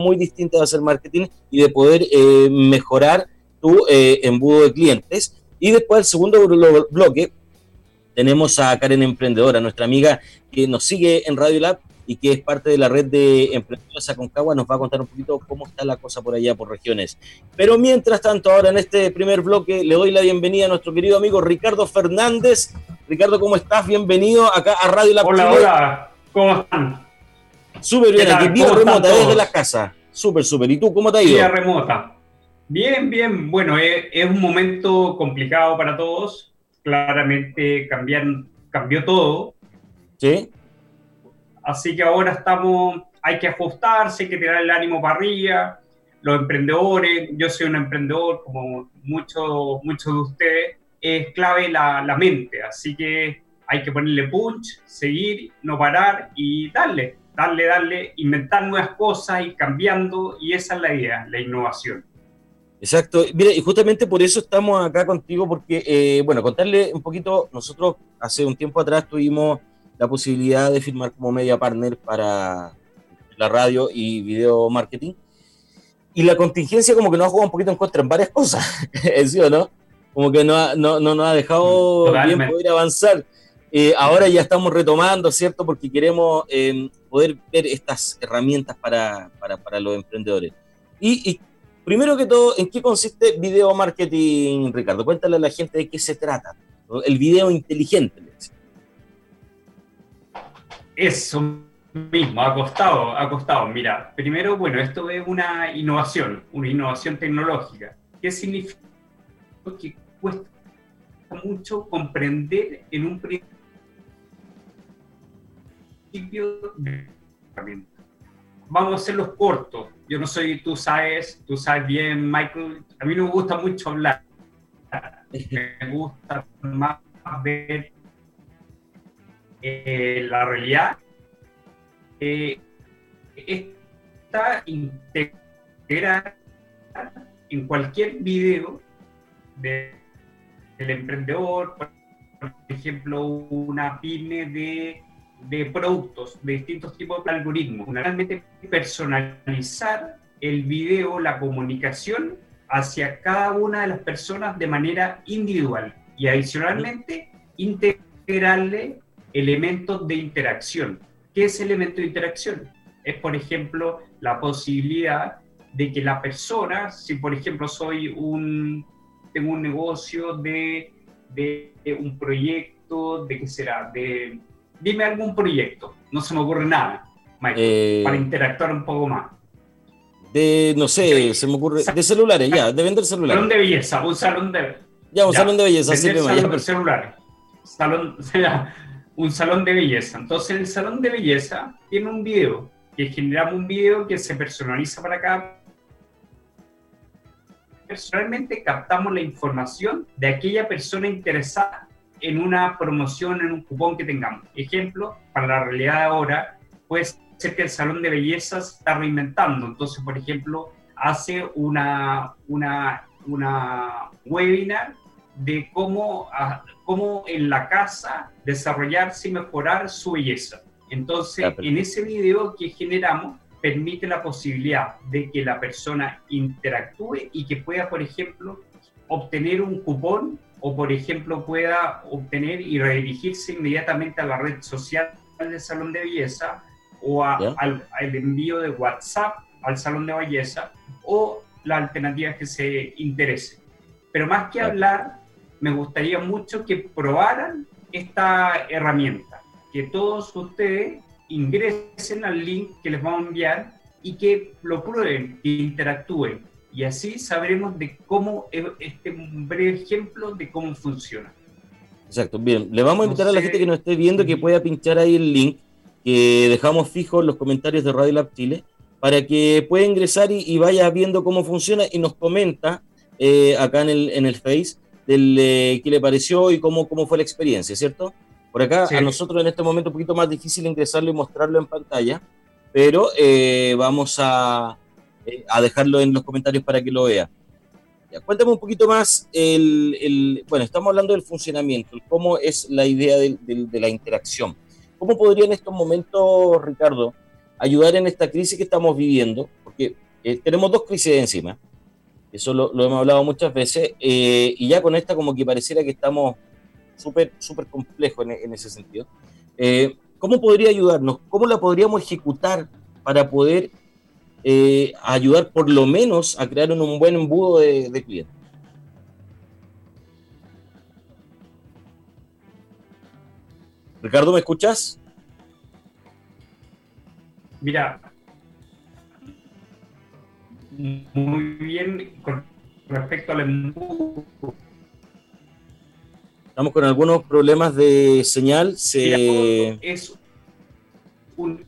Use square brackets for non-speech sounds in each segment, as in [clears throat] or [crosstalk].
muy distinta de hacer marketing y de poder eh, mejorar tu eh, embudo de clientes. Y después, el segundo bloque, tenemos a Karen Emprendedora, nuestra amiga que nos sigue en Radio Lab y que es parte de la red de emprendedores Aconcagua, nos va a contar un poquito cómo está la cosa por allá, por regiones. Pero mientras tanto, ahora en este primer bloque, le doy la bienvenida a nuestro querido amigo Ricardo Fernández. Ricardo, ¿cómo estás? Bienvenido acá a Radio Lab. Hola, hola, ¿cómo están? Súper bien, aquí vía remota, desde la casa. Súper, súper. ¿Y tú cómo te ha ido? Vía remota. Bien, bien. Bueno, es, es, un momento complicado para todos. Claramente cambian, cambió todo. Sí. Así que ahora estamos, hay que ajustarse, hay que tirar el ánimo para arriba. Los emprendedores, yo soy un emprendedor como muchos muchos de ustedes, es clave la, la mente, así que hay que ponerle punch, seguir, no parar y darle, darle, darle, inventar nuevas cosas, y cambiando, y esa es la idea, la innovación. Exacto, mira, y justamente por eso estamos acá contigo, porque, eh, bueno, contarle un poquito, nosotros hace un tiempo atrás tuvimos la posibilidad de firmar como media partner para la radio y video marketing. Y la contingencia como que nos ha jugado un poquito en contra en varias [laughs] cosas, ¿sí o no? Como que no, no, no nos ha dejado bien poder avanzar. Eh, ahora ya estamos retomando, ¿cierto? Porque queremos eh, poder ver estas herramientas para, para, para los emprendedores. Y, y, primero que todo, ¿en qué consiste video marketing, Ricardo? Cuéntale a la gente de qué se trata. El video inteligente. Eso mismo, ha costado, ha costado. Mira, primero, bueno, esto es una innovación, una innovación tecnológica. ¿Qué significa? Que cuesta mucho comprender en un Vamos a hacerlos cortos. Yo no soy, tú sabes, tú sabes bien, Michael, a mí no me gusta mucho hablar. Me gusta más ver eh, la realidad eh, está integrada en cualquier video del emprendedor, por ejemplo, una pyme de, de productos de distintos tipos de algoritmos. Realmente personalizar el video, la comunicación hacia cada una de las personas de manera individual y adicionalmente integrarle elementos de interacción. ¿Qué es elemento de interacción? Es, por ejemplo, la posibilidad de que la persona, si por ejemplo soy un, tengo un negocio de, de, un proyecto, ¿de qué será? De, dime algún proyecto, no se me ocurre nada, eh, para interactuar un poco más. De, no sé, se me ocurre, de celulares, ya, de vender celulares. Salón de belleza, un salón de... Ya, un salón de belleza, sí, salón de celulares. Salón, [laughs] un salón de belleza. Entonces el salón de belleza tiene un video, que generamos un video que se personaliza para cada personalmente captamos la información de aquella persona interesada en una promoción, en un cupón que tengamos. Ejemplo, para la realidad de ahora, puede ser que el salón de belleza se está reinventando. Entonces, por ejemplo, hace una, una, una webinar de cómo, ah, cómo en la casa desarrollarse y mejorar su belleza. Entonces, en ese video que generamos, permite la posibilidad de que la persona interactúe y que pueda, por ejemplo, obtener un cupón o, por ejemplo, pueda obtener y redirigirse inmediatamente a la red social del salón de belleza o al, al, envío de WhatsApp al salón de belleza o la alternativa que se interese. Pero más que hablar, me gustaría mucho que probaran esta herramienta, que todos ustedes ingresen al link que les vamos a enviar y que lo prueben, que interactúen. Y así sabremos de cómo, este breve ejemplo de cómo funciona. Exacto, bien. Le vamos a invitar a la gente que nos esté viendo que pueda pinchar ahí el link que dejamos fijo en los comentarios de Radio Lab Chile para que pueda ingresar y, vaya viendo cómo funciona y nos comenta eh, acá en el, en el Face del eh, qué le pareció y cómo, cómo fue la experiencia, ¿cierto? Por acá a nosotros en este momento un poquito más difícil ingresarlo y mostrarlo en pantalla, pero eh, vamos a, eh, a, dejarlo en los comentarios para que lo vea. Ya, cuéntame un poquito más, el, el, bueno, estamos hablando del funcionamiento, cómo es la idea de, de, de la interacción. ¿Cómo podría en estos momentos, Ricardo, ayudar en esta crisis que estamos viviendo? porque eh, tenemos dos crisis encima, eso lo, hemos hablado muchas veces, eh, y ya con esta como que pareciera que estamos súper, súper complejos en, ese sentido. Eh, ¿Cómo podría ayudarnos? ¿Cómo la podríamos ejecutar para poder ayudar por lo menos a crear un, buen embudo de, de clientes? Ricardo, ¿me escuchas? Mira, muy bien con respecto al embudo. Estamos con algunos problemas de señal. Se... Es un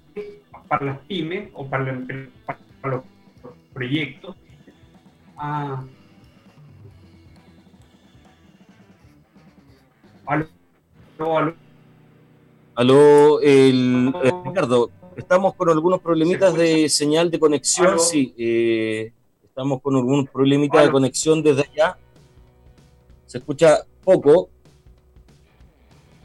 para las pymes o para, los proyectos. Ah. Aló, aló. Aló, el, eh, Ricardo, estamos con algunos problemitas de señal de conexión, sí, eh, estamos con algún problemita de conexión desde allá. Se escucha poco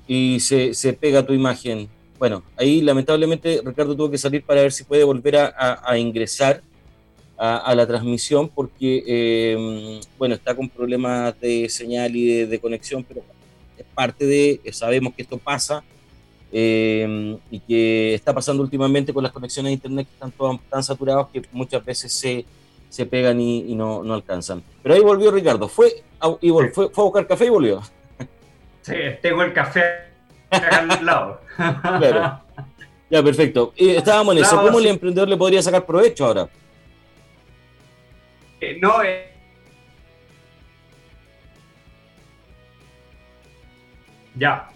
y se, pega tu imagen. Bueno, ahí lamentablemente Ricardo tuvo que salir para ver si puede volver a, ingresar a, la transmisión porque, eh, bueno, está con problemas de señal y de conexión, pero es parte de, sabemos que esto pasa eh, y que está pasando últimamente con las conexiones a internet que están todas tan saturadas que muchas veces se, se pegan y, no, no, alcanzan. Pero ahí volvió Ricardo, fue a, y fue, fue, a buscar café y volvió. Sí, tengo el café al lado. Claro. Ya, perfecto. Estábamos en eso. ¿Cómo el emprendedor le podría sacar provecho ahora? Eh, no, eh, ya,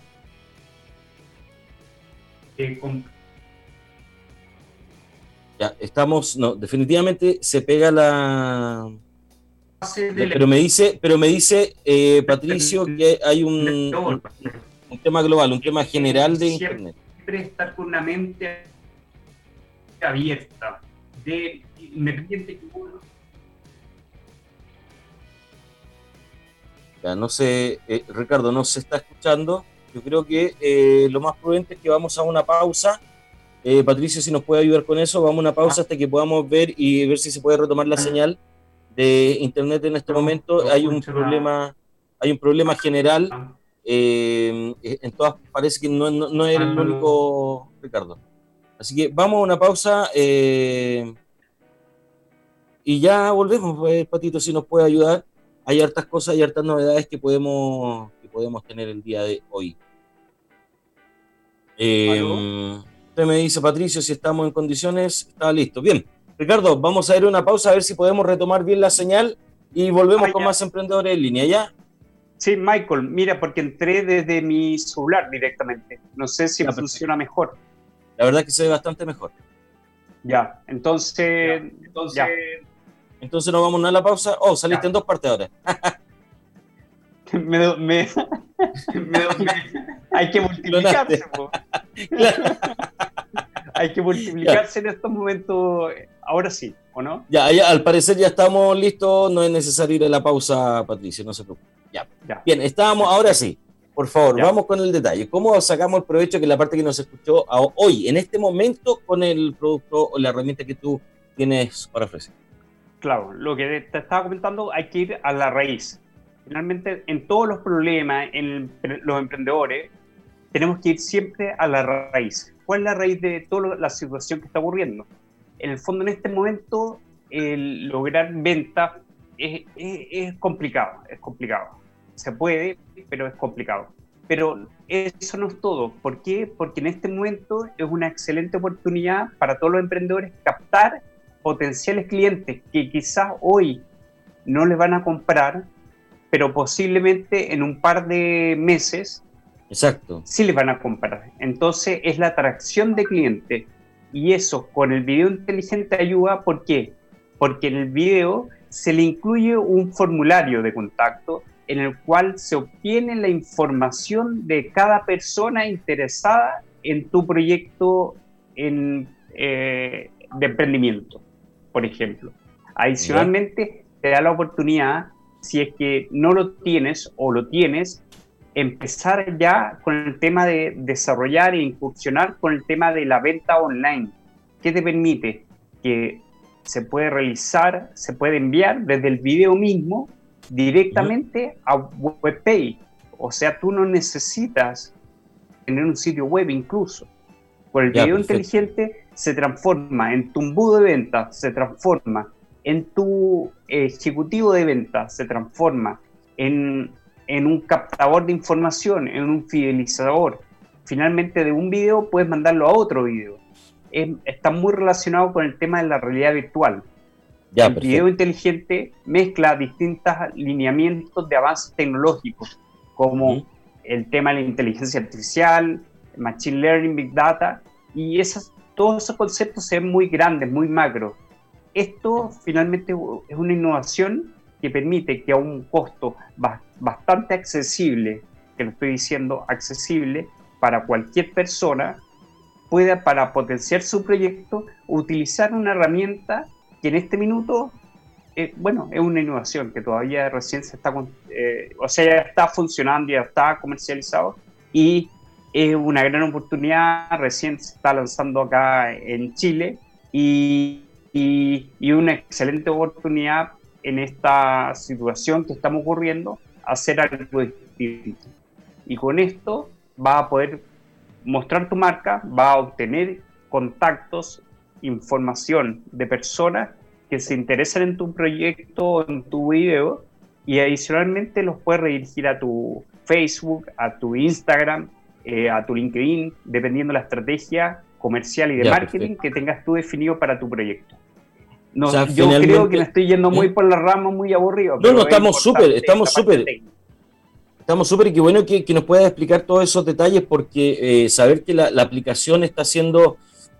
ya, estamos, no, definitivamente se pega la... Pero me dice, pero me dice eh, Patricio que hay un, un, tema global, un tema general de Internet. Siempre estar con una mente abierta, de independiente que uno. Ya, no sé, eh, Ricardo, no se está escuchando. Yo creo que eh, lo más prudente es que vamos a una pausa. Eh, Patricio, si nos puede ayudar con eso, vamos a una pausa hasta que podamos ver y ver si se puede retomar la señal de internet en este momento. Hay un problema, hay un problema general. Eh, en todas parece que no, no, es el único Ricardo. Así que vamos a una pausa y ya volvemos, pues, Patito, si nos puede ayudar. Hay hartas cosas, hay hartas novedades que podemos podemos tener el día de hoy. Eh, usted me dice, Patricio, si estamos en condiciones, está listo. Bien, Ricardo, vamos a ir a una pausa a ver si podemos retomar bien la señal y volvemos con más emprendedores en línea, ¿ya? Sí, Michael, mira, porque entré desde mi celular directamente. No sé si funciona mejor. La verdad que se ve bastante mejor. Ya, entonces... entonces, entonces nos vamos a la pausa. Oh, saliste en dos partes ahora. [laughs] me, me, [laughs] [laughs] hay que multiplicarse. Hay que multiplicarse en estos momentos. Ahora sí, ¿o no? Ya, al parecer ya estamos listos. No es necesario ir a la pausa, Patricio, no se preocupe. Ya. Bien, estábamos, ahora sí. Por favor, vamos con el detalle. ¿Cómo sacamos el provecho que la parte que nos escuchó hoy, en este momento, con el producto o la herramienta que tú tienes para ofrecer? Claro, lo que te estaba comentando, hay que ir a la raíz finalmente en todos los problemas, en los emprendedores, tenemos que ir siempre a la raíz. ¿Cuál es la raíz de toda la situación que está ocurriendo? En el fondo, en este momento, el lograr ventas es, es, complicado, es complicado. Se puede, pero es complicado. Pero eso no es todo. ¿Por qué? Porque en este momento es una excelente oportunidad para todos los emprendedores captar potenciales clientes que quizás hoy no les van a comprar, pero posiblemente en un par de meses Exacto. sí les van a comprar. Entonces es la atracción de cliente y eso con el video inteligente ayuda, ¿por qué? Porque en el video se le incluye un formulario de contacto en el cual se obtiene la información de cada persona interesada en tu proyecto en, eh, de emprendimiento, por ejemplo. Adicionalmente, te da la oportunidad si es que no lo tienes o lo tienes, empezar ya con el tema de desarrollar e incursionar con el tema de la venta online. ¿Qué te permite? Que se puede realizar, se puede enviar desde el video mismo directamente a WebPay. O sea, tú no necesitas tener un sitio web incluso. Por el video inteligente se transforma en tu embudo de ventas, se transforma en tu ejecutivo de ventas, se transforma en, en un captador de información, en un fidelizador. Finalmente de un video puedes mandarlo a otro video. está muy relacionado con el tema de la realidad virtual. el video inteligente mezcla distintos lineamientos de avances tecnológicos, como el tema de la inteligencia artificial, machine learning, big data, y esas, todos esos conceptos se ven muy grandes, muy macros. Esto finalmente es una innovación que permite que a un costo bastante accesible, que lo estoy diciendo accesible, para cualquier persona, pueda para potenciar su proyecto utilizar una herramienta que en este minuto, eh, bueno, es una innovación que todavía recién se está, eh, o sea, ya está funcionando, ya está comercializado y es una gran oportunidad, recién se está lanzando acá en Chile y, y, una excelente oportunidad en esta situación que estamos ocurriendo, hacer algo distinto. Y con esto va a poder mostrar tu marca, va a obtener contactos, información de personas que se interesan en tu proyecto, en tu video, y adicionalmente los puedes redirigir a tu Facebook, a tu Instagram, eh, a tu LinkedIn, dependiendo de la estrategia comercial y de marketing que tengas tú definido para tu proyecto. No, yo creo que me estoy yendo muy por la rama, muy aburrido. No, no, estamos súper, estamos súper. Estamos súper y qué bueno que, nos puedas explicar todos esos detalles porque eh, saber que la, aplicación está haciendo,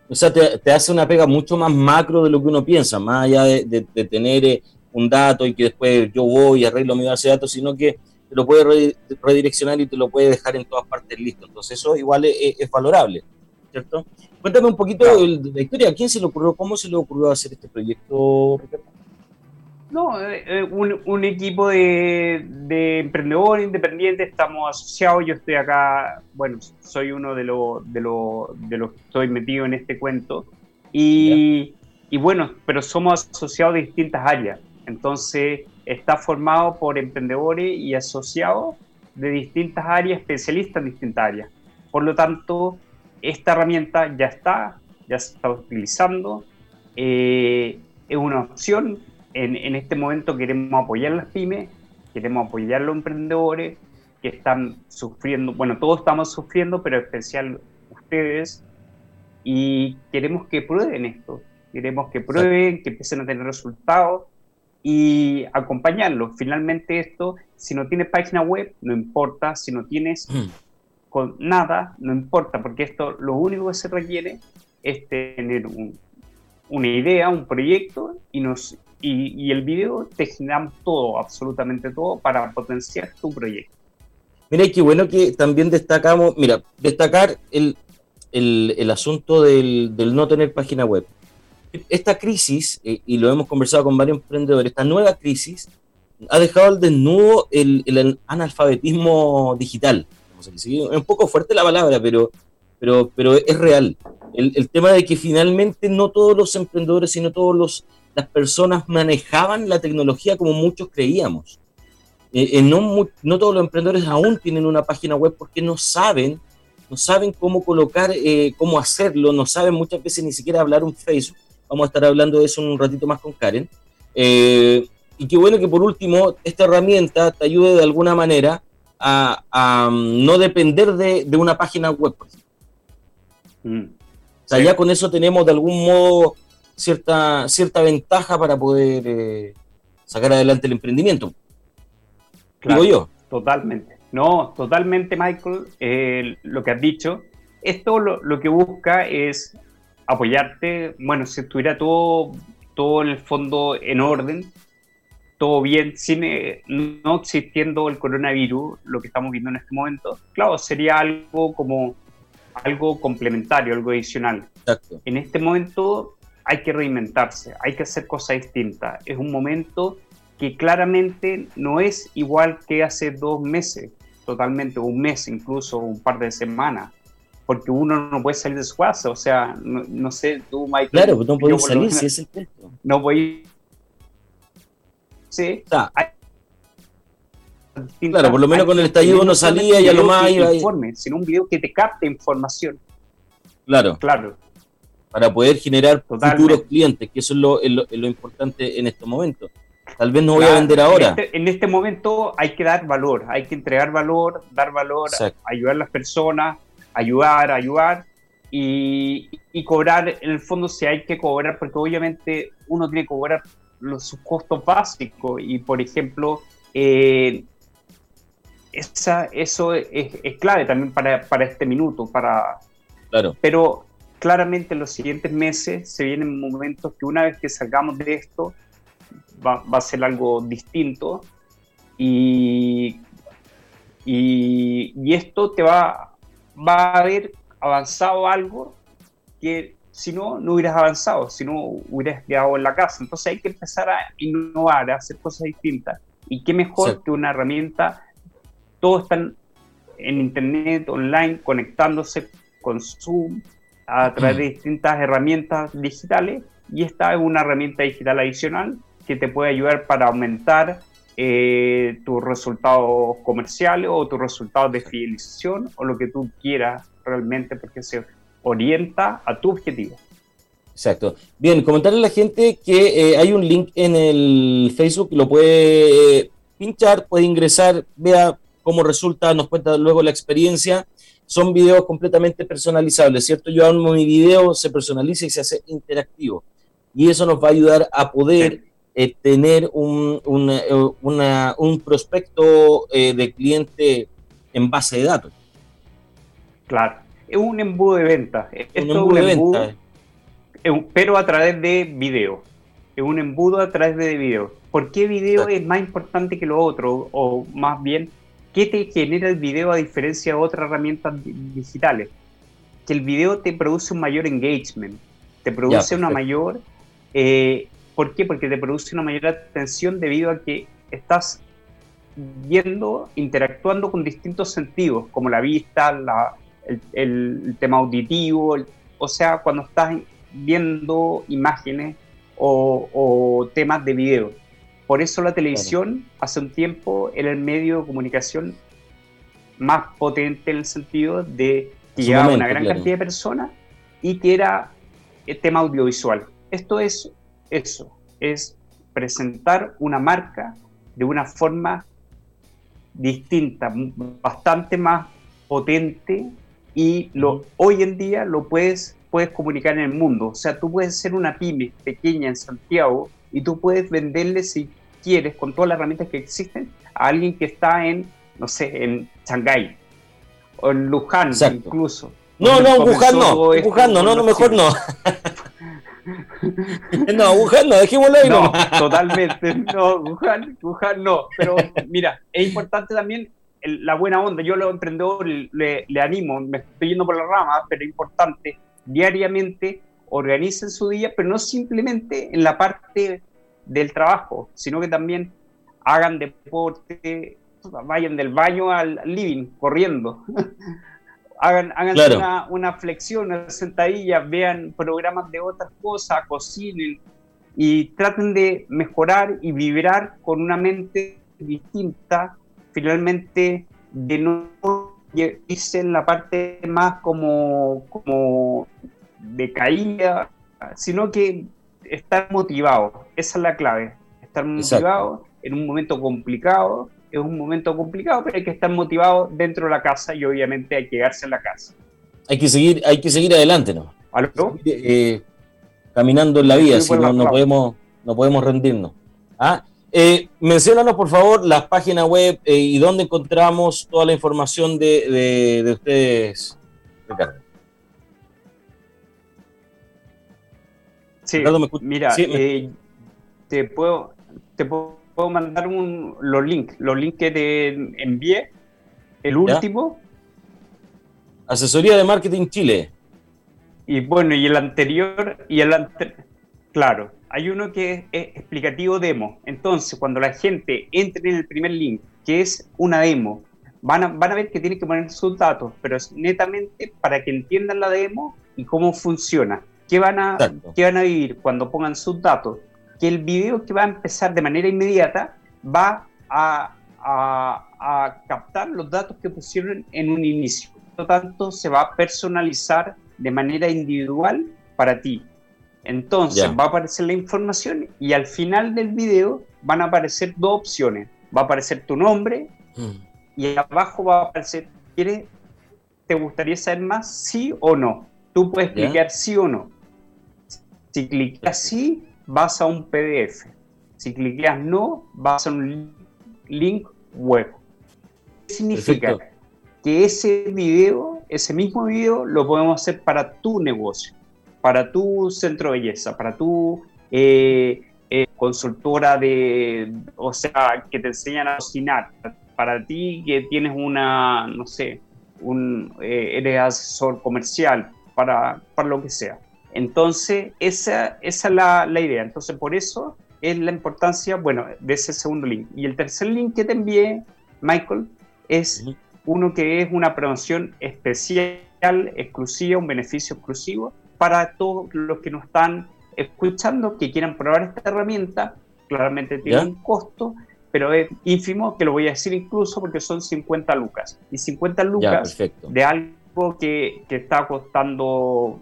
o sea, te, hace una pega mucho más macro de lo que uno piensa, más allá de, tener eh, un dato y que después yo voy y arreglo mi base de datos, sino que te lo puede redireccionar y te lo puede dejar en todas partes listo. Entonces eso igual es, valorable, ¿cierto? Cuéntame un poquito de la historia. ¿A quién se le ocurrió? ¿Cómo se le ocurrió hacer este proyecto, Ricardo? No, eh, eh, un, equipo de, de, emprendedores independientes, estamos asociados, yo estoy acá, bueno, soy uno de los de de los que estoy metido en este cuento, y, y bueno, pero somos asociados de distintas áreas, entonces está formado por emprendedores y asociados de distintas áreas, especialistas en distintas áreas. Por lo tanto, esta herramienta ya está, ya se está utilizando, eh, es una opción. En, en, este momento queremos apoyar a las pymes, queremos apoyar a los emprendedores que están sufriendo, bueno, todos estamos sufriendo, pero en especial ustedes, y queremos que prueben esto, queremos que prueben, que empiecen a tener resultados y acompañarlo. Finalmente esto, si no tienes página web, no importa, si no tienes mm. Con nada, no importa, porque esto lo único que se requiere es tener una idea, un proyecto y, nos, y, el video te generamos todo, absolutamente todo, para potenciar tu proyecto. Mira, qué bueno que también destacamos, mira, destacar el, el, el asunto del, del no tener página web esta crisis, eh, y lo hemos conversado con varios emprendedores, esta nueva crisis ha dejado al desnudo el, analfabetismo digital. Es un poco fuerte la palabra, pero, pero, pero es real. El, tema de que finalmente no todos los emprendedores, sino todas las personas manejaban la tecnología como muchos creíamos. Eh, eh, no, no, todos los emprendedores aún tienen una página web porque no saben, no saben cómo colocar, cómo hacerlo, no saben muchas veces ni siquiera hablar un Facebook. Vamos a estar hablando de eso un ratito más con Karen. Eh, y qué bueno que por último esta herramienta te ayude de alguna manera a, mm, no depender de, una página web. Mm. O sea, ya con eso tenemos de algún modo cierta, cierta ventaja para poder eh, sacar adelante el emprendimiento. Claro, yo. Totalmente. No, totalmente, Michael, eh, lo que has dicho. Esto lo, lo, que busca es apoyarte, bueno, si estuviera todo, todo en el fondo en orden, todo bien, sin, eh, no existiendo el coronavirus, lo que estamos viendo en este momento, claro, sería algo como algo complementario, algo adicional. En este momento hay que reinventarse, hay que hacer cosas distintas. Es un momento que claramente no es igual que hace dos meses, totalmente, un mes incluso, un par de semanas porque uno no puede salir de su casa, o sea, no, sé, tú, Michael. Claro, pues no puedes salir, si es el punto. No voy. Sí. claro, por lo menos con el estallido no salía y a lo más iba. Informe, sino un video que te capte información. Claro. Claro. Para poder generar futuros clientes, que eso es lo, lo, importante en este momento. Tal vez no voy a vender ahora. Este, en este, momento hay que dar valor, hay que entregar valor, dar valor, ayudar a las personas, ayudar, ayudar y, cobrar, en el fondo si hay que cobrar, porque obviamente uno tiene que cobrar los, sus costos básicos y por ejemplo, eh, esa, eso es, clave también para, para, este minuto, para... Claro. Pero claramente en los siguientes meses se vienen momentos que una vez que salgamos de esto va, va a ser algo distinto y, y, y esto te va va a haber avanzado algo que si no, no hubieras avanzado, si no hubieras quedado en la casa. Entonces hay que empezar a innovar, a hacer cosas distintas. Y qué mejor que una herramienta, todos están en Internet, online, conectándose con Zoom, a través de distintas herramientas digitales, y esta es una herramienta digital adicional que te puede ayudar para aumentar eh, tus resultados comerciales o tus resultados de fidelización o lo que tú quieras realmente porque se orienta a tu objetivo. Exacto. Bien, comentarle a la gente que eh, hay un link en el Facebook, lo puede eh, pinchar, puede ingresar, vea cómo resulta, nos cuenta luego la experiencia. Son videos completamente personalizables, ¿cierto? Yo hago mi video, se personaliza y se hace interactivo. Y eso nos va a ayudar a poder eh, tener un, un prospecto eh, de cliente en base de datos. Claro, es un embudo de venta. es un embudo, pero a través de video. Es un embudo a través de video. ¿Por qué video es más importante que lo otro? O más bien, ¿qué te genera el video a diferencia de otras herramientas digitales? Que el video te produce un mayor engagement, te produce una mayor ¿Por qué? Porque te produce una mayor atención debido a que estás viendo, interactuando con distintos sentidos, como la vista, el, tema auditivo, o sea, cuando estás viendo imágenes o, temas de video. Por eso la televisión hace un tiempo era el medio de comunicación más potente en el sentido de que llegaba a una gran cantidad de personas y que era el tema audiovisual. Esto es eso, es presentar una marca de una forma distinta, bastante más potente y lo, hoy en día lo puedes, puedes comunicar en el mundo. O sea, tú puedes ser una pyme pequeña en Santiago y tú puedes venderle si quieres con todas las herramientas que existen a alguien que está en, no sé, en Shanghái o en Luján incluso. No, no, Wuhan no, Wuhan no, no, no, mejor no. [laughs] no, Wuhan no, dejémoslo ahí. No, totalmente, no, Wuhan, Wuhan no. Pero mira, es importante también la buena onda. Yo, los emprendedores, le, le, animo, me estoy yendo por la rama, pero es importante diariamente organicen su día, pero no simplemente en la parte del trabajo, sino que también hagan deporte, vayan del baño al living corriendo. [laughs] hagan, una, flexión, una sentadilla, vean programas de otras cosas, cocinen y traten de mejorar y vibrar con una mente distinta, finalmente de no irse en la parte más como, como de caída, sino que estar motivado, esa es la clave, estar motivado en un momento complicado es un momento complicado, pero hay que estar motivado dentro de la casa y obviamente hay que quedarse en la casa. Hay que seguir, hay que seguir adelante, ¿no? ¿Aló? Eh, caminando en la vida, si no, no, podemos, no podemos rendirnos. ¿Ah? Eh, menciónanos, por favor, las páginas web eh, y dónde encontramos toda la información de, de, ustedes, Ricardo. Sí, mira, te, puedo, te puedo mandar un, los links, los links que te envié, el último. Asesoría de Marketing Chile. Y bueno, y el anterior, y el claro, hay uno que es, explicativo demo. Entonces, cuando la gente entre en el primer link, que es una demo, van a, van a ver que tienen que poner sus datos, pero es netamente para que entiendan la demo y cómo funciona. ¿Qué van a, qué van a vivir cuando pongan sus datos? Que el video que va a empezar de manera inmediata va a, a, a captar los datos que pusieron en un inicio. Por lo tanto, se va a personalizar de manera individual para ti. Entonces va a aparecer la información y al final del video van a aparecer dos opciones. Va a aparecer tu nombre mm. y abajo va a aparecer, ¿quieres, ¿te gustaría saber más? Sí o no. Tú puedes clicar sí o no. Si clicas sí, vas a un PDF. Si clicas no, vas a un link web. ¿Qué significa? Que ese video, ese mismo video, lo podemos hacer para tu negocio para tu centro de belleza, para tu eh, eh, consultora de, o sea, que te enseñan a cocinar, para ti que tienes una, no sé, un, eh, eres asesor comercial, para, para lo que sea. Entonces, esa, esa es la, la, idea. Entonces, por eso es la importancia, bueno, de ese segundo link. Y el tercer link que te envié, Michael, es uno que es una promoción especial, exclusiva, un beneficio exclusivo para todos los que nos están escuchando, que quieran probar esta herramienta. Claramente tiene un costo, pero es ínfimo, que lo voy a decir incluso porque son 50 lucas. Y 50 lucas de algo que, que, está costando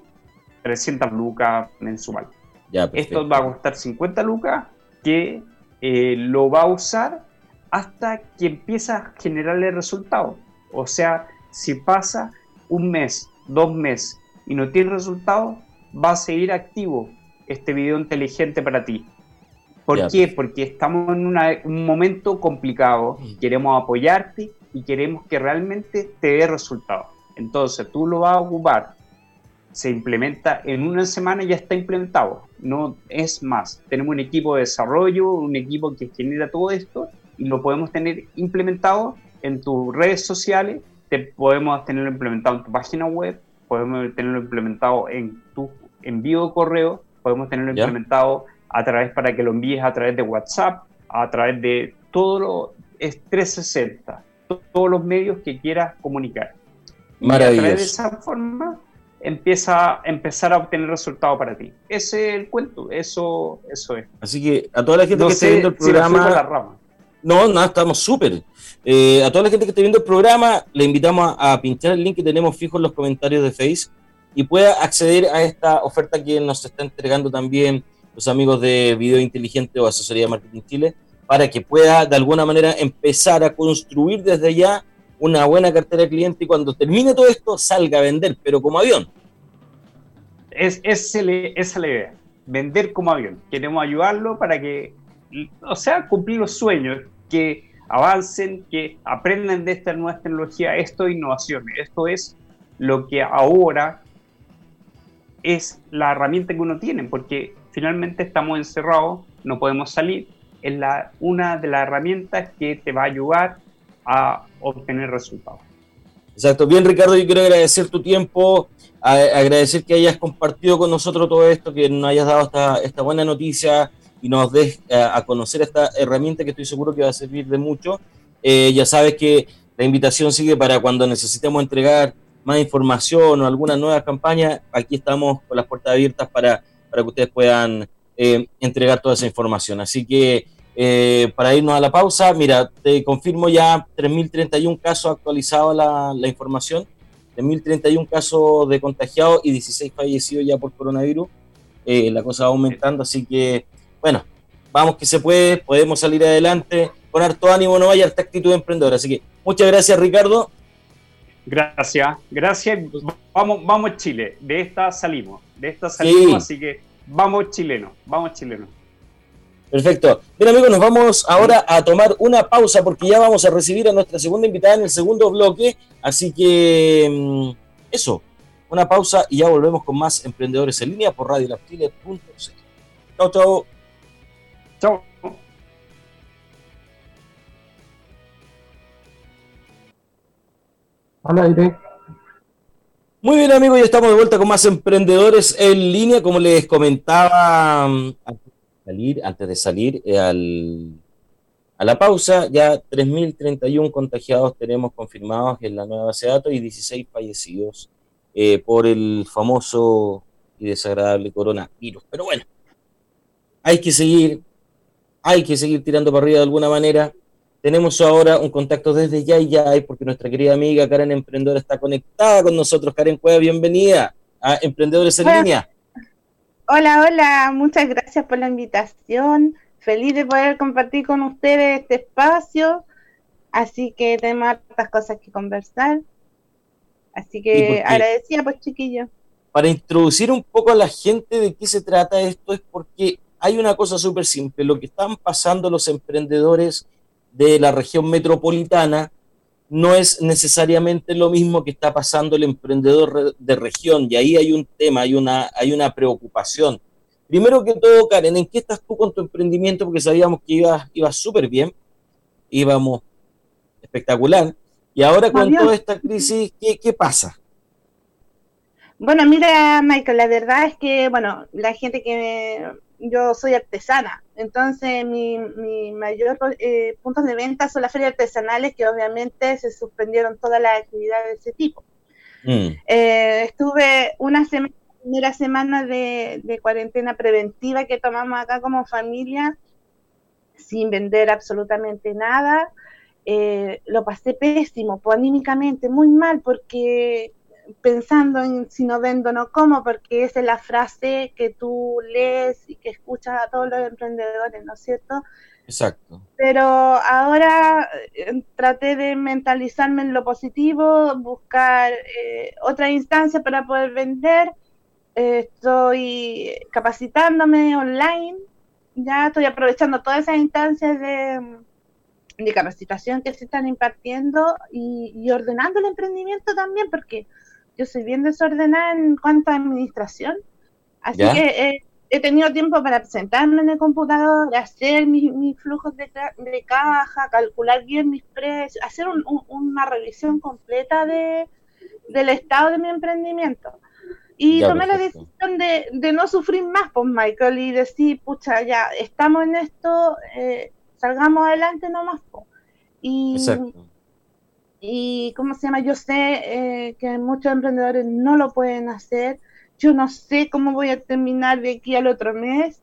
300 lucas mensual. Ya, Esto va a costar 50 lucas que eh, lo va a usar hasta que empieza a generarle resultados. O sea, si pasa un mes, dos meses y no tiene resultados, va a seguir activo este video inteligente para ti. ¿Por qué? Porque estamos en un momento complicado, mm. queremos apoyarte y queremos que realmente te dé resultados. Entonces tú lo vas a ocupar, se implementa en una semana y ya está implementado. No es más. Tenemos un equipo de desarrollo, un equipo que genera todo esto y lo podemos tener implementado en tus redes sociales, te podemos tenerlo implementado en tu página web, podemos tenerlo implementado en tu envío de correo, podemos tenerlo implementado a través para que lo envíes a través de WhatsApp, a través de todo lo es 360, todos los medios que quieras comunicar. Maravilloso. Y a través de esa forma empieza a empezar a obtener resultados para ti. Ese es el cuento, eso, eso es. Así que a toda la gente que esté viendo el programa. No, no, estamos súper. Eh, a toda la gente que esté viendo el programa, le invitamos a, pinchar el link que tenemos fijo en los comentarios de Facebook y pueda acceder a esta oferta que nos está entregando también los amigos de Video Inteligente o Asesoría de Marketing Chile, para que pueda de alguna manera empezar a construir desde ya una buena cartera de cliente y cuando termine todo esto salga a vender, pero como avión. Es, esa es la idea, vender como avión. Queremos ayudarlo para que, o sea, cumplir los sueños, que avancen, que aprendan de esta nueva tecnología, esto es innovación, esto es lo que ahora es la herramienta que uno tiene, porque finalmente estamos encerrados, no podemos salir, es la, una de las herramientas que te va a ayudar a obtener resultados. Exacto, bien Ricardo, yo quiero agradecer tu tiempo, agradecer que hayas compartido con nosotros todo esto, que nos hayas dado esta, esta buena noticia, y nos des eh, a, conocer esta herramienta que estoy seguro que va a servir de mucho. Eh, ya sabes que la invitación sigue para cuando necesitemos entregar más información o alguna nueva campaña, aquí estamos con las puertas abiertas para, para que ustedes puedan eh, entregar toda esa información. Así que para irnos a la pausa, mira, te confirmo ya 3.031 casos actualizados la, la información, 3.031 casos de contagiados y 16 fallecidos ya por coronavirus. la cosa va aumentando, así que bueno, vamos que se puede, podemos salir adelante con harto ánimo, no vaya harta actitud emprendedora. Así que muchas gracias, Ricardo. Gracias, gracias. Vamos, vamos Chile, de esta salimos, de esta salimos, así que vamos chileno, vamos chileno. Perfecto. Bien amigos, nos vamos ahora a tomar una pausa porque ya vamos a recibir a nuestra segunda invitada en el segundo bloque. Así que mm, eso, una pausa y ya volvemos con más emprendedores en línea por radiolabchile.cl. Chao, chao. Chao. Hola, aire. Muy bien amigos, ya estamos de vuelta con más emprendedores en línea, como les comentaba mm, antes de salir, antes de salir eh, al, a la pausa, ya 3.031 contagiados tenemos confirmados en la nueva base de datos y 16 fallecidos eh, por el famoso y desagradable coronavirus. Pero bueno, hay que seguir, hay que seguir tirando para arriba de alguna manera. Tenemos ahora un contacto desde ya y ya, porque nuestra querida amiga Karen Emprendedora está conectada con nosotros. Karen Cueva, bienvenida a Emprendedores en Línea. Hola, hola, muchas gracias por la invitación. Feliz de poder compartir con ustedes este espacio. Así que tenemos hartas cosas que conversar. Así que agradecida, pues, chiquillo. Para introducir un poco a la gente de qué se trata esto, es porque hay una cosa súper simple. Lo que están pasando los emprendedores de la región metropolitana no es necesariamente lo mismo que está pasando el emprendedor de región. Y ahí hay un tema, hay una, hay una preocupación. Primero que todo, Karen, ¿en qué estás tú con tu emprendimiento? Porque sabíamos que ibas iba súper bien, íbamos espectacular. Y ahora con toda esta crisis, ¿qué, ¿qué pasa? Bueno, mira, Michael, la verdad es que, bueno, la gente que yo soy artesana, entonces mi, mi mayor eh, puntos de venta son las ferias artesanales que obviamente se suspendieron todas las actividades de ese tipo. Mm. Eh, estuve una semana, primera semana de, de, cuarentena preventiva que tomamos acá como familia sin vender absolutamente nada. Eh, lo pasé pésimo, pues, anímicamente, muy mal, porque pensando en si no vendo, no como, porque esa es la frase que tú lees y que escuchas a todos los emprendedores, ¿no es cierto? Exacto. Pero ahora eh, traté de mentalizarme en lo positivo, buscar eh, otra instancia para poder vender. Eh, estoy capacitándome online, ya estoy aprovechando todas esas instancias de, de capacitación que se están impartiendo y, y ordenando el emprendimiento también, porque yo soy bien desordenada en cuanto a administración, así que he tenido tiempo para sentarme en el computador, hacer mis, flujos de, caja, calcular bien mis precios, hacer una revisión completa de, del estado de mi emprendimiento. Y tomé la decisión de, no sufrir más, pues Michael, y decir, pucha, ya estamos en esto, eh, salgamos adelante nomás. Pues. Y, Exacto y ¿cómo se llama? Yo sé eh, que muchos emprendedores no lo pueden hacer. Yo no sé cómo voy a terminar de aquí al otro mes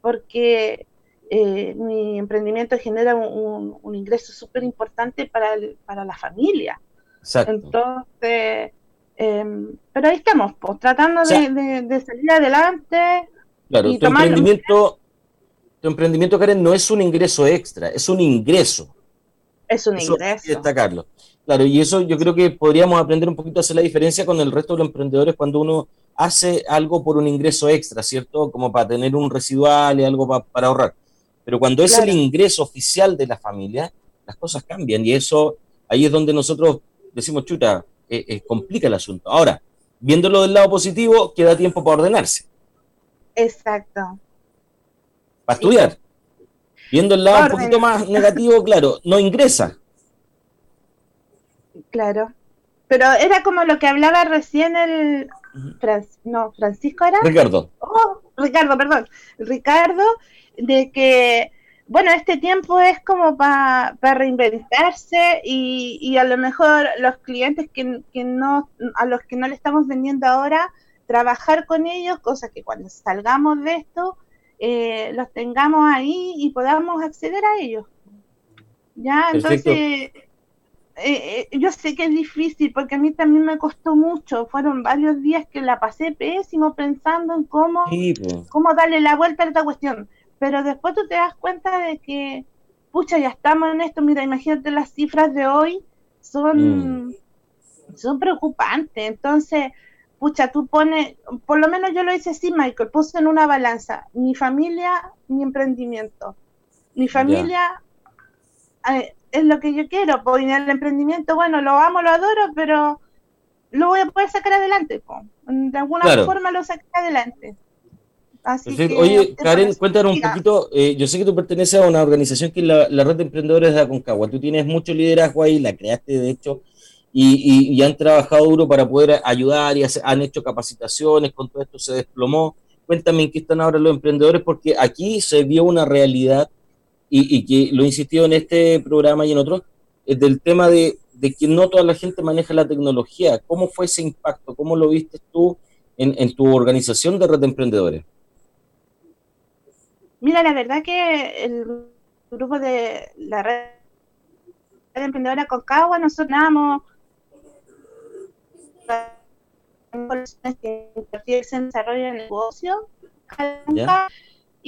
porque eh, mi emprendimiento genera un, ingreso súper importante para, para la familia. Exacto. Entonces, em, pero ahí estamos, pues, tratando de, salir adelante. Claro, tu emprendimiento, tu emprendimiento, Karen, no es un ingreso extra, es un ingreso. Es un ingreso. destacarlo. Claro, y eso yo creo que podríamos aprender un poquito a hacer la diferencia con el resto de los emprendedores cuando uno hace algo por un ingreso extra, ¿cierto? Como para tener un residual y algo para ahorrar. Pero cuando es el ingreso oficial de la familia, las cosas cambian y eso, ahí es donde nosotros decimos, chuta, eh, eh, complica el asunto. Ahora, viéndolo del lado positivo, queda tiempo para ordenarse. Exacto. Para estudiar. Viendo el lado un poquito más negativo, claro, no ingresa. Claro. Pero era como lo que hablaba recién el... no, Francisco era... Ricardo. Oh, Ricardo, perdón. Ricardo, de que, bueno, este tiempo es como para reinventarse y, y, a lo mejor los clientes que, que, no, a los que no le estamos vendiendo ahora, trabajar con ellos, cosa que cuando salgamos de esto, eh, los tengamos ahí y podamos acceder a ellos. Ya, entonces eh, eh, yo sé que es difícil porque a mí también me costó mucho. Fueron varios días que la pasé pésimo pensando en cómo, cómo darle la vuelta a esta cuestión. Pero después tú te das cuenta de que, pucha, ya estamos en esto. Mira, imagínate las cifras de hoy son, mm. son preocupantes. Entonces, pucha, tú pones, por lo menos yo lo hice así, Michael, puse en una balanza mi familia, mi emprendimiento. Mi familia, eh, es lo que yo quiero, pues en el emprendimiento, bueno, lo amo, lo adoro, pero lo voy a poder sacar adelante, de alguna forma lo saqué adelante. Oye, Karen, cuéntanos un poquito, eh, yo sé que tú perteneces a una organización que es la, Red de Emprendedores de Aconcagua, tú tienes mucho liderazgo ahí, la creaste de hecho, y, han trabajado duro para poder ayudar y han hecho capacitaciones, con todo esto se desplomó. Cuéntame en qué están ahora los emprendedores, porque aquí se vio una realidad y, que lo he insistido en este programa y en otros, es del tema de, que no toda la gente maneja la tecnología. ¿Cómo fue ese impacto? ¿Cómo lo viste tú en, tu organización de red de emprendedores? Mira, la verdad que el grupo de la red de emprendedora Concagua, nosotros namos que en desarrollo de negocio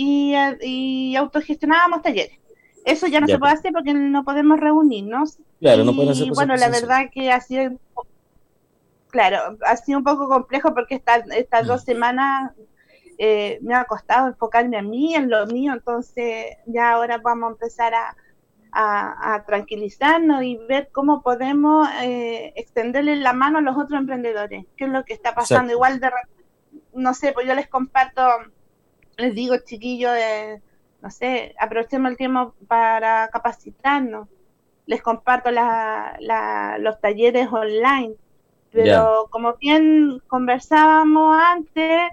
y, y, autogestionábamos talleres. Eso ya no se puede hacer porque no podemos reunirnos. Claro, no podemos hacer bueno, la verdad que ha sido, claro, ha sido un poco complejo porque estas estas dos mm. semanas eh, me ha costado enfocarme a mí, en lo mío, entonces ya ahora vamos a empezar a, a, tranquilizarnos y ver cómo podemos eh, extenderle la mano a los otros emprendedores, qué es lo que está pasando. Igual de, no sé, pues yo les comparto, les digo, chiquillos, eh, no sé, aprovechemos el tiempo para capacitarnos. Les comparto los talleres online. Pero como bien conversábamos antes,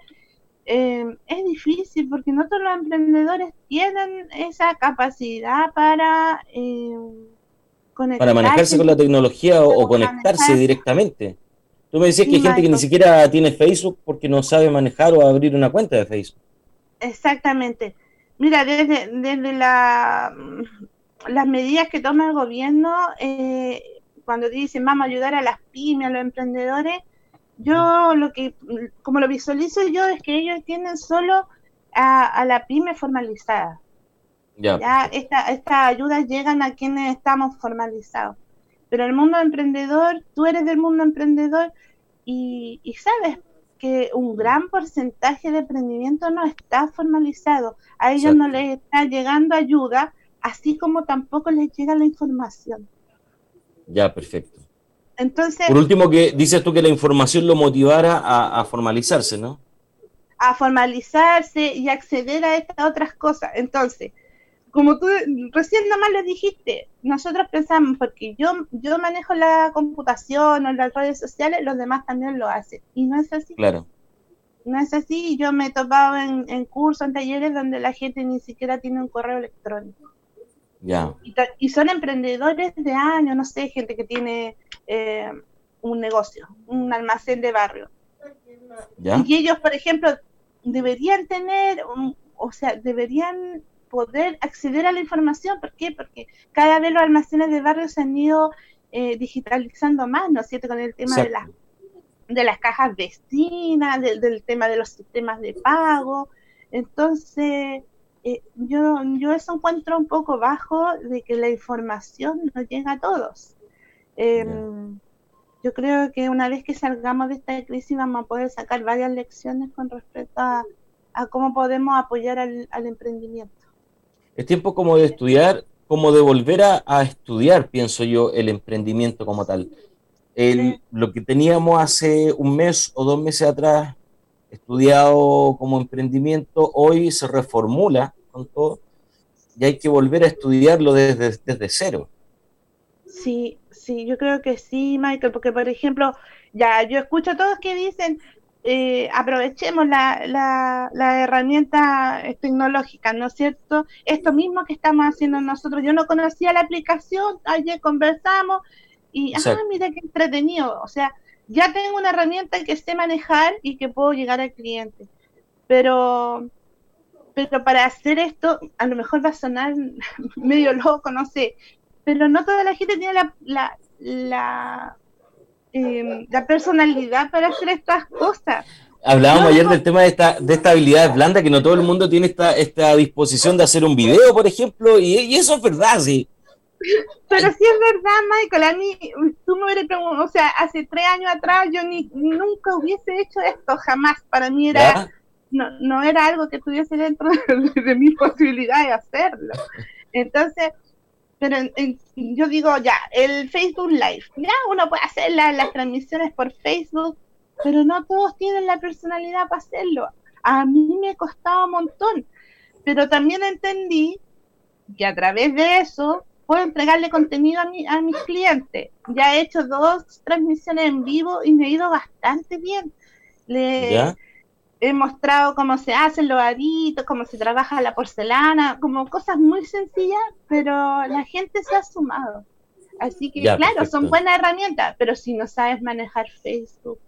eh, es difícil porque no todos los emprendedores tienen esa capacidad para eh, Para manejarse con la tecnología o, conectarse directamente. Tú me decías que hay gente que ni siquiera tiene Facebook porque no sabe manejar o abrir una cuenta de Facebook. Exactamente. Mira, desde, desde la, las medidas que toma el gobierno, eh, cuando dicen vamos a ayudar a las pymes, a los emprendedores, yo lo que, como lo visualizo yo, es que ellos tienen solo a, la pyme formalizada. Ya. estas ayudas llegan a quienes estamos formalizados. Pero el mundo emprendedor, tú eres del mundo emprendedor y, sabes que un gran porcentaje de emprendimiento no está formalizado. A ellos no les está llegando ayuda, así como tampoco les llega la información. Ya, perfecto. Por último, que dices tú que la información lo motivara a, formalizarse, ¿no? A formalizarse y acceder a estas otras cosas. Entonces, como tú recién nomás lo dijiste, nosotros pensamos, porque yo, yo manejo la computación o las redes sociales, los demás también lo hacen. Y no es así. Claro. No es así. Yo me he topado en, en cursos, en talleres donde la gente ni siquiera tiene un correo electrónico. Y, son emprendedores de años, no sé, gente que tiene eh, un negocio, un almacén de barrio. Y ellos, por ejemplo, deberían tener, o sea, deberían poder acceder a la información. ¿Por qué? Porque cada vez los almacenes de barrio se han ido eh, digitalizando más, ¿no es cierto? Con el tema de, la, de las cajas vecinas, del tema de los sistemas de pago. Entonces, eh, yo, yo eso encuentro un poco bajo de que la información no llega a todos. Em, yo creo que una vez que salgamos de esta crisis vamos a poder sacar varias lecciones con respecto a, cómo podemos apoyar al, emprendimiento. Es tiempo como de estudiar, como de volver a, estudiar, pienso yo, el emprendimiento como tal. Lo que teníamos hace un mes o dos meses atrás estudiado como emprendimiento, hoy se reformula todo, y hay que volver a estudiarlo desde, desde cero. Sí, sí, yo creo que sí, Michael, porque por ejemplo, ya yo escucho a todos que dicen, eh, aprovechemos la, la, la, herramienta tecnológica, ¿no es cierto? Esto mismo que estamos haciendo nosotros, yo no conocía la aplicación, ayer conversamos y, ah, mira qué entretenido, o sea, ya tengo una herramienta que sé manejar y que puedo llegar al cliente. Pero pero para hacer esto, a lo mejor va a sonar [laughs] medio loco, no sé, pero no toda la gente tiene la, la, la, em, la personalidad para hacer estas cosas. Hablábamos ayer del tema de esta, de esta habilidad blanda, que no todo el mundo tiene esta, esta disposición de hacer un video, por ejemplo, y, eso es verdad, sí. Pero sí es verdad, Michael, a mí, tú me hubieras preguntado, o sea, hace tres años atrás yo ni, nunca hubiese hecho esto, jamás, para mí era no, no era algo que estuviese dentro [laughs] de, mi posibilidad de hacerlo. Entonces, pero yo digo ya, el Facebook Live, ya uno puede hacer las transmisiones por Facebook, pero no todos tienen la personalidad para hacerlo. A mí me costaba un montón, pero también entendí que a través de eso puedo entregarle contenido a, mi, a mis clientes. Ya he hecho dos transmisiones en vivo y me ha ido bastante bien. Le, he mostrado cómo se hacen los aritos, cómo se trabaja la porcelana, como cosas muy sencillas, pero la gente se ha sumado. Así que, claro, son buenas herramientas, pero si no sabes manejar Facebook,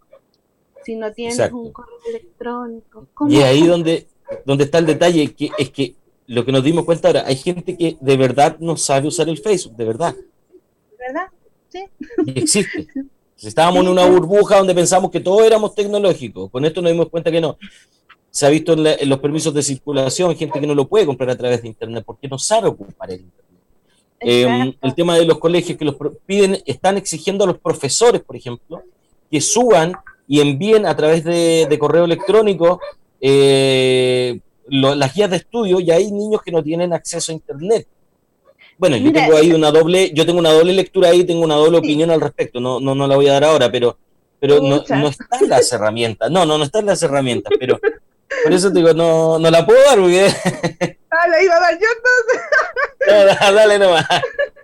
si no tienes un correo electrónico. ¿cómo? Y ahí donde, donde está el detalle, que es que lo que nos dimos cuenta ahora, hay gente que de verdad no sabe usar el Facebook, de verdad. ¿Verdad? Sí. Y existe. [laughs] Estábamos en una burbuja donde pensamos que todos éramos tecnológicos. Con esto nos dimos cuenta que no. Se ha visto en, los permisos de circulación gente que no lo puede comprar a través de Internet porque no sabe ocupar el Internet. Em, el tema de los colegios que los piden, están exigiendo a los profesores, por ejemplo, que suban y envíen a través de, correo electrónico eh, las guías de estudio y hay niños que no tienen acceso a Internet. Bueno, yo tengo ahí una doble, yo tengo una doble lectura ahí, tengo una doble opinión al respecto, no, no, no la voy a dar ahora, pero, pero no, no están las [laughs] herramientas, no, no, no están las herramientas, pero por eso te digo, no, no la puedo dar porque... [laughs] Ah, la iba a dar yo entonces. [laughs] No, dale nomás.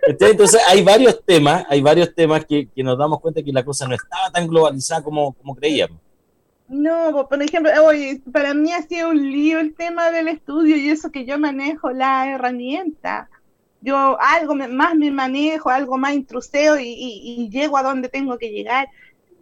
Entonces hay varios temas, hay varios temas que, que, nos damos cuenta que la cosa no estaba tan globalizada como, como creíamos. No, por ejemplo, hoy para mí ha sido un lío el tema del estudio y eso que yo manejo la herramienta yo algo más me manejo, algo más intruseo y, llego a donde tengo que llegar.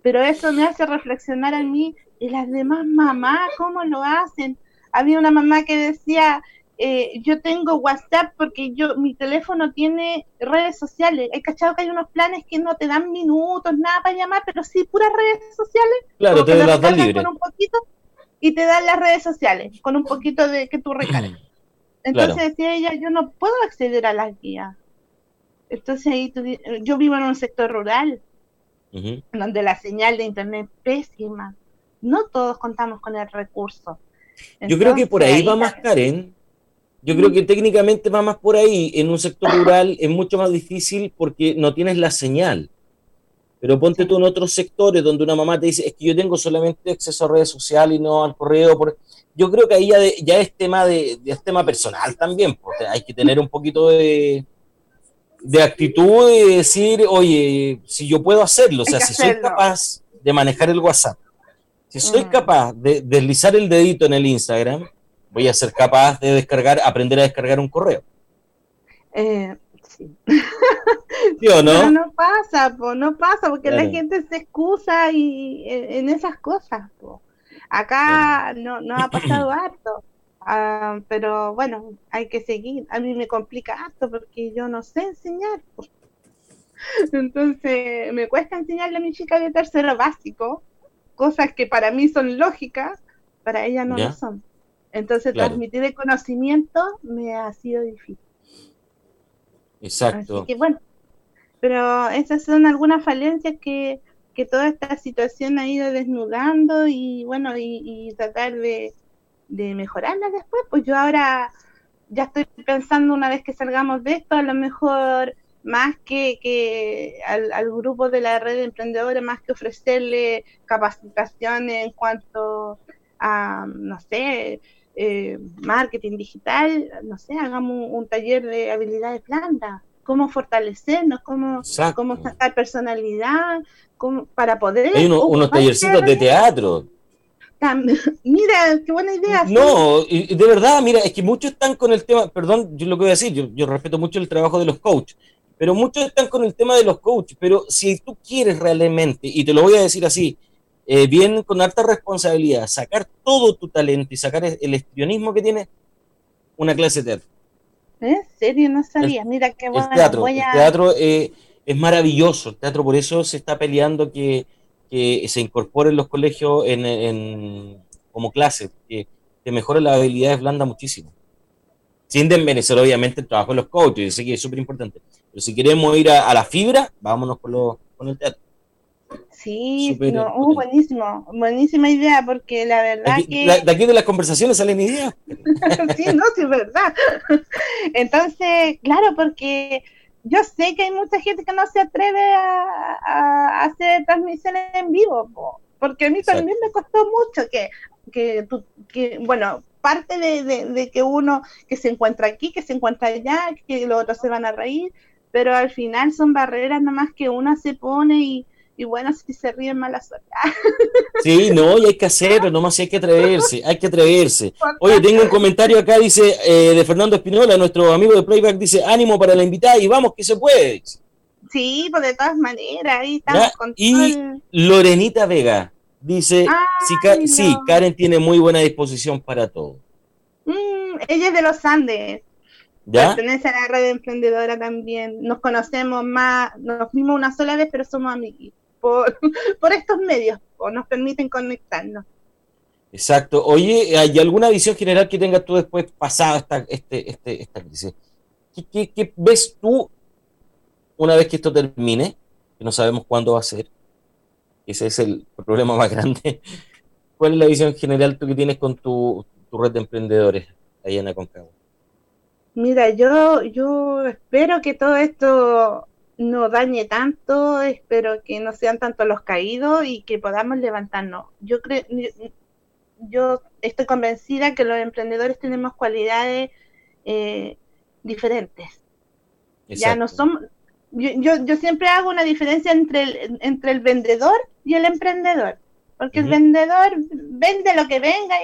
Pero eso me hace reflexionar a mí y las demás mamás, ¿cómo lo hacen? Había una mamá que decía, eh, yo tengo WhatsApp porque yo mi teléfono tiene redes sociales. Hay cachado que hay unos planes que no te dan minutos, nada para llamar, pero sí puras redes sociales. Claro, te las dan libre. Con un poquito y te dan las redes sociales con un poquito de que tú recargas. Entonces decía ella, yo no puedo acceder a las guías. Entonces ahí yo vivo en un sector rural, donde la señal de internet es pésima. No todos contamos con el recurso. yo creo que por ahí, va más Karen. Yo creo que técnicamente va más por ahí. En un sector rural es mucho más difícil porque no tienes la señal. Pero ponte tú en otros sectores donde una mamá te dice, es que yo tengo solamente acceso a redes sociales y no al correo. Por... Yo creo que ahí ya, es, tema de, tema personal también, porque hay que tener un poquito de, de actitud de decir, oye, si yo puedo hacerlo, o sea, si soy capaz de manejar el WhatsApp, si soy mm. capaz de deslizar el dedito en el Instagram, voy a ser capaz de descargar, aprender a descargar un correo. Eh, sí. [laughs] no? Pero no pasa, no pasa, porque la gente se excusa y, eh, en esas cosas. Acá no, no ha pasado [clears throat] harto. Ah, pero bueno, hay que seguir. A mí me complica harto porque yo no sé enseñar. [laughs] Entonces, me cuesta enseñarle a mi chica de tercero básico cosas que para mí son lógicas, para ella no lo son. Entonces, transmitir el conocimiento me ha sido difícil. Exacto. Así que bueno, pero esas son algunas falencias que, toda esta situación ha ido desnudando y bueno, y, tratar de, de mejorarlas después. Pues yo ahora ya estoy pensando una vez que salgamos de esto, a lo mejor más que, que al, grupo de la red de emprendedores, más que ofrecerle capacitación en cuanto a, no sé, eh, marketing digital, no sé, hagamos un, taller de habilidades blandas cómo fortalecernos, cómo, cómo sacar personalidad, cómo, para poder... Hay unos tallercitos de teatro. [laughs] Mira, qué buena idea. No, y de verdad, mira, es que muchos están con el tema, perdón, yo lo que voy a decir, yo, yo respeto mucho el trabajo de los coaches, pero muchos están con el tema de los coaches, pero si tú quieres realmente, y te lo voy a decir así, eh, bien con alta responsabilidad, sacar todo tu talento y sacar el estrionismo que tienes, una clase de teatro. ¿En serio? No sabía. Mira qué bueno. El teatro, el teatro eh, es maravilloso. El teatro por eso se está peleando que, que se incorpore en los colegios en, como clase, que, que mejore las habilidades blandas muchísimo. Sin desmerecer, obviamente, el trabajo de los coaches, yo sé que es súper importante. Pero si queremos ir a, la fibra, vámonos con, con el teatro. Sí, no, uh, buenísimo, buenísima idea, porque la verdad que... de aquí de las conversaciones salen ideas. [laughs] sí, no, sí, es verdad. [laughs] Entonces, claro, porque yo sé que hay mucha gente que no se atreve a, hacer transmisiones en vivo, porque a mí también me costó mucho que, que, que bueno, parte de, de, que uno que se encuentra aquí, que se encuentra allá, que los otros se van a reír, pero al final son barreras nomás que uno se pone y y bueno, si se ríen mala suerte. Sí, no, y hay que hacerlo, nomás hay que atreverse, hay que atreverse. [laughs] Oye, tengo un comentario acá, dice, eh, de Fernando Espinola, nuestro amigo de Playback, dice, ánimo para la invitada y vamos que se puede. Sí, pues de todas maneras, ahí estamos con Y Lorenita Vega dice, sí, Karen tiene muy buena disposición para todo. Mm, ella es de los Andes. ¿Ya? Pertenece a la red emprendedora también. Nos conocemos más, nos vimos una sola vez, pero somos amigos [laughs] por, estos medios, o nos permiten conectarnos. Exacto. Oye, ¿hay alguna visión general que tengas tú después pasada esta, este, este, esta crisis? ¿Qué, ves tú una vez que esto termine? Que no sabemos cuándo va a ser. Ese es el problema más grande. [laughs] ¿Cuál es la visión general tú que tienes con tu, red de emprendedores ahí en Aconcagua? Mira, yo, yo espero que todo esto no dañe tanto, espero que no sean tanto los caídos y que podamos levantarnos. Yo creo, yo estoy convencida que los emprendedores tenemos cualidades eh, diferentes. Ya no somos, yo, yo, siempre hago una diferencia entre el, entre el vendedor y el emprendedor, porque el vendedor vende lo que venga,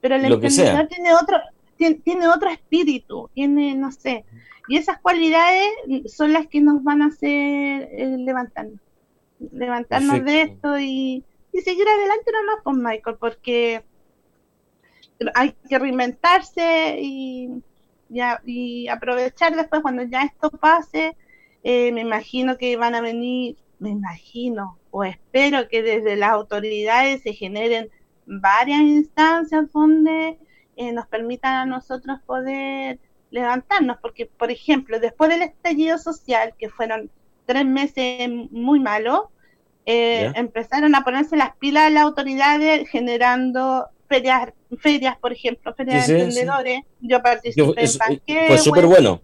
pero el emprendedor tiene otro, tiene otro espíritu, tiene, no sé, y esas cualidades son las que nos van a hacer eh, levantarnos, levantarnos de esto y, seguir adelante nomás con Michael, porque hay que reinventarse y, y, aprovechar después cuando ya esto pase. Eh, me imagino que van a venir, me imagino o espero que desde las autoridades se generen varias instancias donde eh, nos permitan a nosotros poder levantarnos, porque, por ejemplo, después del estallido social, que fueron tres meses muy malos, eh, empezaron a ponerse las pilas de las autoridades generando ferias, ferias por ejemplo, ferias de emprendedores. Yo participé en Panque. Fue súper bueno.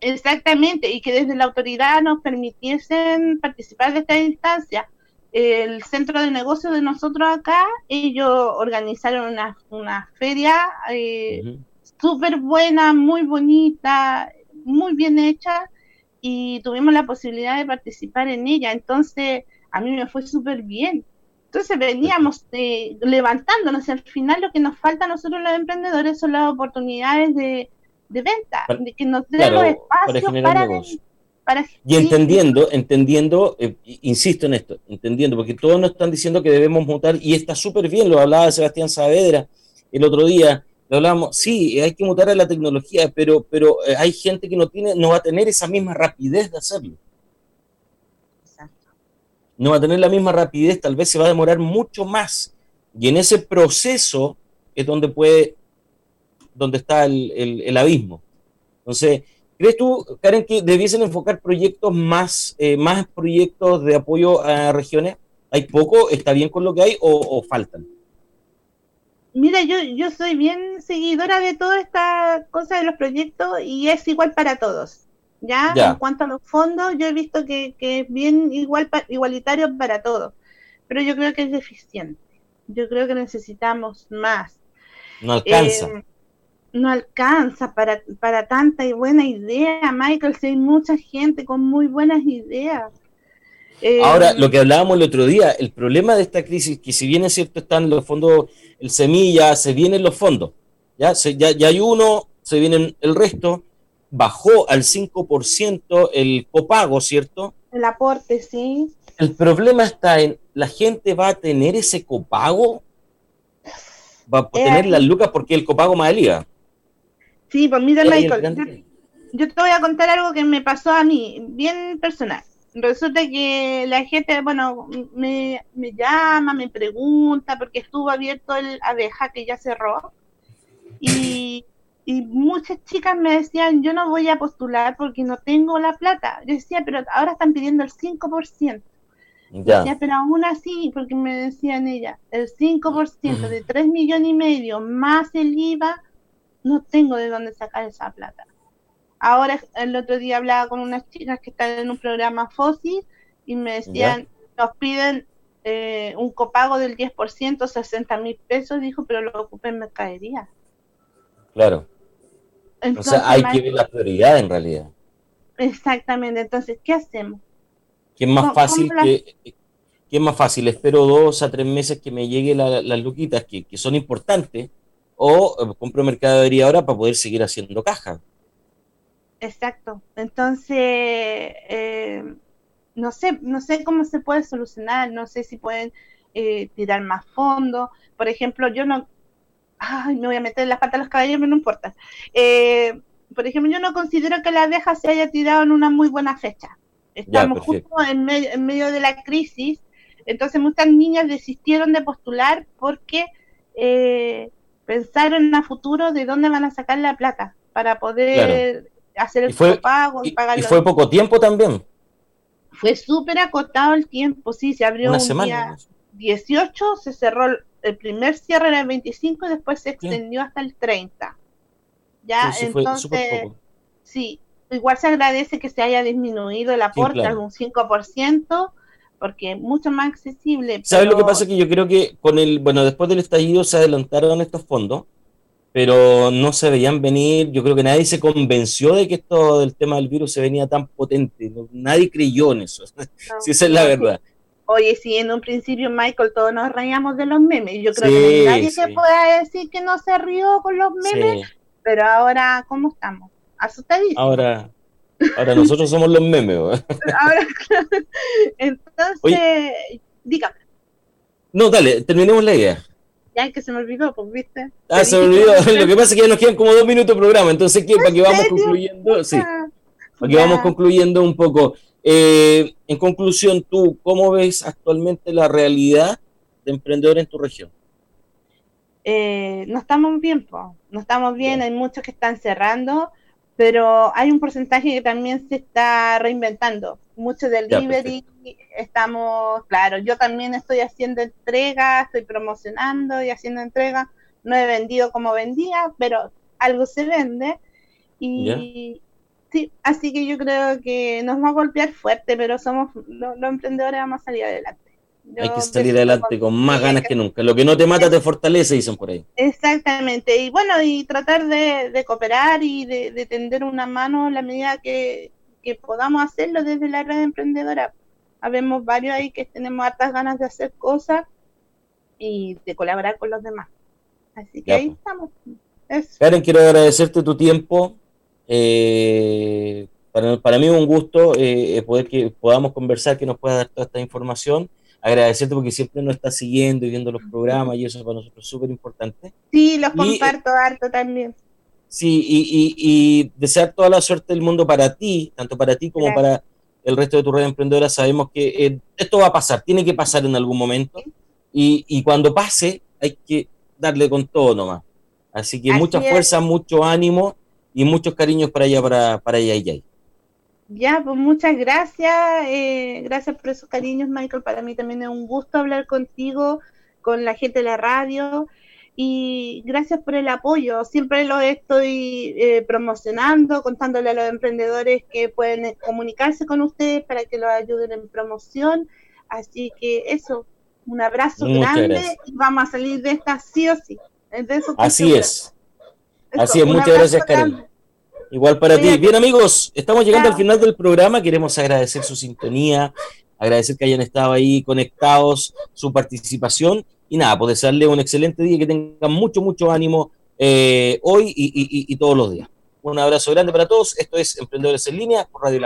Exactamente, y que desde la autoridad nos permitiesen participar de esta instancia. El centro de negocio de nosotros acá, ellos organizaron una, una feria eh, súper buena, muy bonita, muy bien hecha y tuvimos la posibilidad de participar en ella. Entonces, a mí me fue súper bien. Entonces veníamos eh, levantándonos. Al final lo que nos falta a nosotros los emprendedores son las oportunidades de, venta, de que nos den los espacios para, para, Y entendiendo, entendiendo, eh, insisto en esto, entendiendo, porque todos nos están diciendo que debemos mutar y está súper bien, lo hablaba Sebastián Saavedra el otro día, hablamos, sí, hay que mutar a la tecnología, pero, pero eh, hay gente que no tiene, no va a tener esa misma rapidez de hacerlo. No va a tener la misma rapidez, tal vez se va a demorar mucho más. Y en ese proceso es donde puede, donde está el, abismo. Entonces, ¿crees tú, Karen, que debiesen enfocar proyectos más, eh, más proyectos de apoyo a regiones? ¿Hay poco? ¿Está bien con lo que hay o faltan? Mira, yo, yo soy bien seguidora de toda esta cosa de los proyectos y es igual para todos. ¿ya? En cuanto a los fondos, yo he visto que, es bien igual igualitario para todos, pero yo creo que es deficiente. Yo creo que necesitamos más. No alcanza. Eh, no alcanza para, para tanta y buena idea, Michael. Si hay mucha gente con muy buenas ideas. Ahora, lo que hablábamos el otro día, el problema de esta crisis, que si bien es cierto están los fondos, el semilla, se vienen los fondos, ya, ya, hay uno, se vienen el resto, bajó al 5% el copago, ¿cierto? El aporte, sí. El problema está en, ¿la gente va a tener ese copago? ¿Va a tener las lucas porque el copago más el Sí, pues mira, Michael, yo te voy a contar algo que me pasó a mí, bien personal resulta que la gente, bueno, me, llama, me pregunta, porque estuvo abierto el abeja que ya cerró. Y, muchas chicas me decían, yo no voy a postular porque no tengo la plata. Yo decía, pero ahora están pidiendo el 5%. Ya. Decía, pero aún así, porque me decían ella, el 5% de 3 millones y medio más el IVA, no tengo de dónde sacar esa plata. Ahora, el otro día hablaba con unas chicas que están en un programa FOSI y me decían, nos piden eh, un copago del 10%, 60 mil pesos, dijo, pero lo ocupé en mercadería. Claro. Entonces, o sea, hay que ver la prioridad en realidad. Exactamente, entonces, ¿qué hacemos? Que es más fácil que, es más fácil, espero dos a tres meses que me lleguen las luquitas que, que, son importantes, o eh, compro mercadería ahora para poder seguir haciendo caja. Exacto. Entonces, eh, no sé, no sé cómo se puede solucionar, no sé si pueden eh, tirar más fondos. Por ejemplo, yo no, ay, me voy a meter las patas a los caballos, pero no importa. Eh, por ejemplo, yo no considero que la abeja se haya tirado en una muy buena fecha. Estamos justo en medio, en medio de la crisis, entonces muchas niñas desistieron de postular porque eh, pensaron a futuro de dónde van a sacar la plata para poder hacer el pago y, pagar. Y fue poco tiempo también. Fue súper acotado el tiempo, sí, se abrió un día 18, se cerró el primer cierre era el 25 y después se extendió hasta el 30. Ya, entonces, sí, igual se agradece que se haya disminuido el aporte a un 5%, porque es mucho más accesible. ¿Sabes lo que pasa? Que yo creo que con el, bueno, después del estallido se adelantaron estos fondos, pero no se veían venir, yo creo que nadie se convenció de que esto del tema del virus se venía tan potente, nadie creyó en eso, [laughs] si esa es la verdad. Oye, sí, en un principio, Michael, todos nos reíamos de los memes. Yo creo que nadie se pueda decir que no se rió con los memes, pero ahora, ¿cómo estamos? Asustadísimos. Ahora, ahora nosotros somos los memes. [laughs] ahora, Entonces, dígame. No, dale, terminemos la idea. Ya que se me olvidó, pues, ¿viste? Ah, se me olvidó. Lo que pasa es que ya nos quedan como dos minutos de programa, entonces, ¿qué? Para que vamos concluyendo, sí. Para que vamos concluyendo un poco. Eh, en conclusión, tú, ¿cómo ves actualmente la realidad de emprendedores en tu región? Eh, no estamos bien, no estamos bien, hay muchos que están cerrando, pero hay un porcentaje que también se está reinventando. Mucho del delivery, estamos, claro, yo también estoy haciendo entrega, estoy promocionando y haciendo entrega. No he vendido como vendía, pero algo se vende. Y, Sí, así que yo creo que nos va a golpear fuerte, pero somos los, emprendedores vamos a salir adelante. Hay que salir adelante con más ganas que nunca. Lo que no te mata te fortalece, dicen por ahí. Exactamente. Y bueno, y tratar de, cooperar y de, tender una mano en la medida que, podamos hacerlo desde la red emprendedora. Habemos varios ahí que tenemos hartas ganas de hacer cosas y de colaborar con los demás. Así que ahí estamos. Karen, quiero agradecerte tu tiempo, eh, para, para, mí es un gusto eh, poder que podamos conversar, que nos pueda dar toda esta información. Agradecerte porque siempre nos está siguiendo y viendo los programas y eso para nosotros es súper importante. Sí, los comparto harto también. Sí, y, y, desear toda la suerte del mundo para ti, tanto para ti como para el resto de tu red emprendedora. Sabemos que eh, esto va a pasar, tiene que pasar en algún momento. Y, y, cuando pase, hay que darle con todo nomás. Así que mucha fuerza, mucho ánimo y muchos cariños para allá, para, para allá y Ya, pues muchas gracias. Eh, gracias por esos cariños, Michael. Para mí también es un gusto hablar contigo, con la gente de la radio. Y gracias por el apoyo. Siempre lo estoy eh, promocionando, contándole a los emprendedores que pueden comunicarse con ustedes para que los ayuden en promoción. Así que eso, un abrazo grande y vamos a salir de esta sí o sí. Así es. Así es, muchas gracias, Karen. Igual para ti. Bien, amigos, estamos llegando al final del programa. Queremos agradecer su sintonía, agradecer que hayan estado ahí conectados, su participación. Y nada, pues desearle un excelente día, que tengan mucho, mucho ánimo eh, hoy y, todos los días. Un abrazo grande para todos. Esto es Emprendedores en Línea por Radio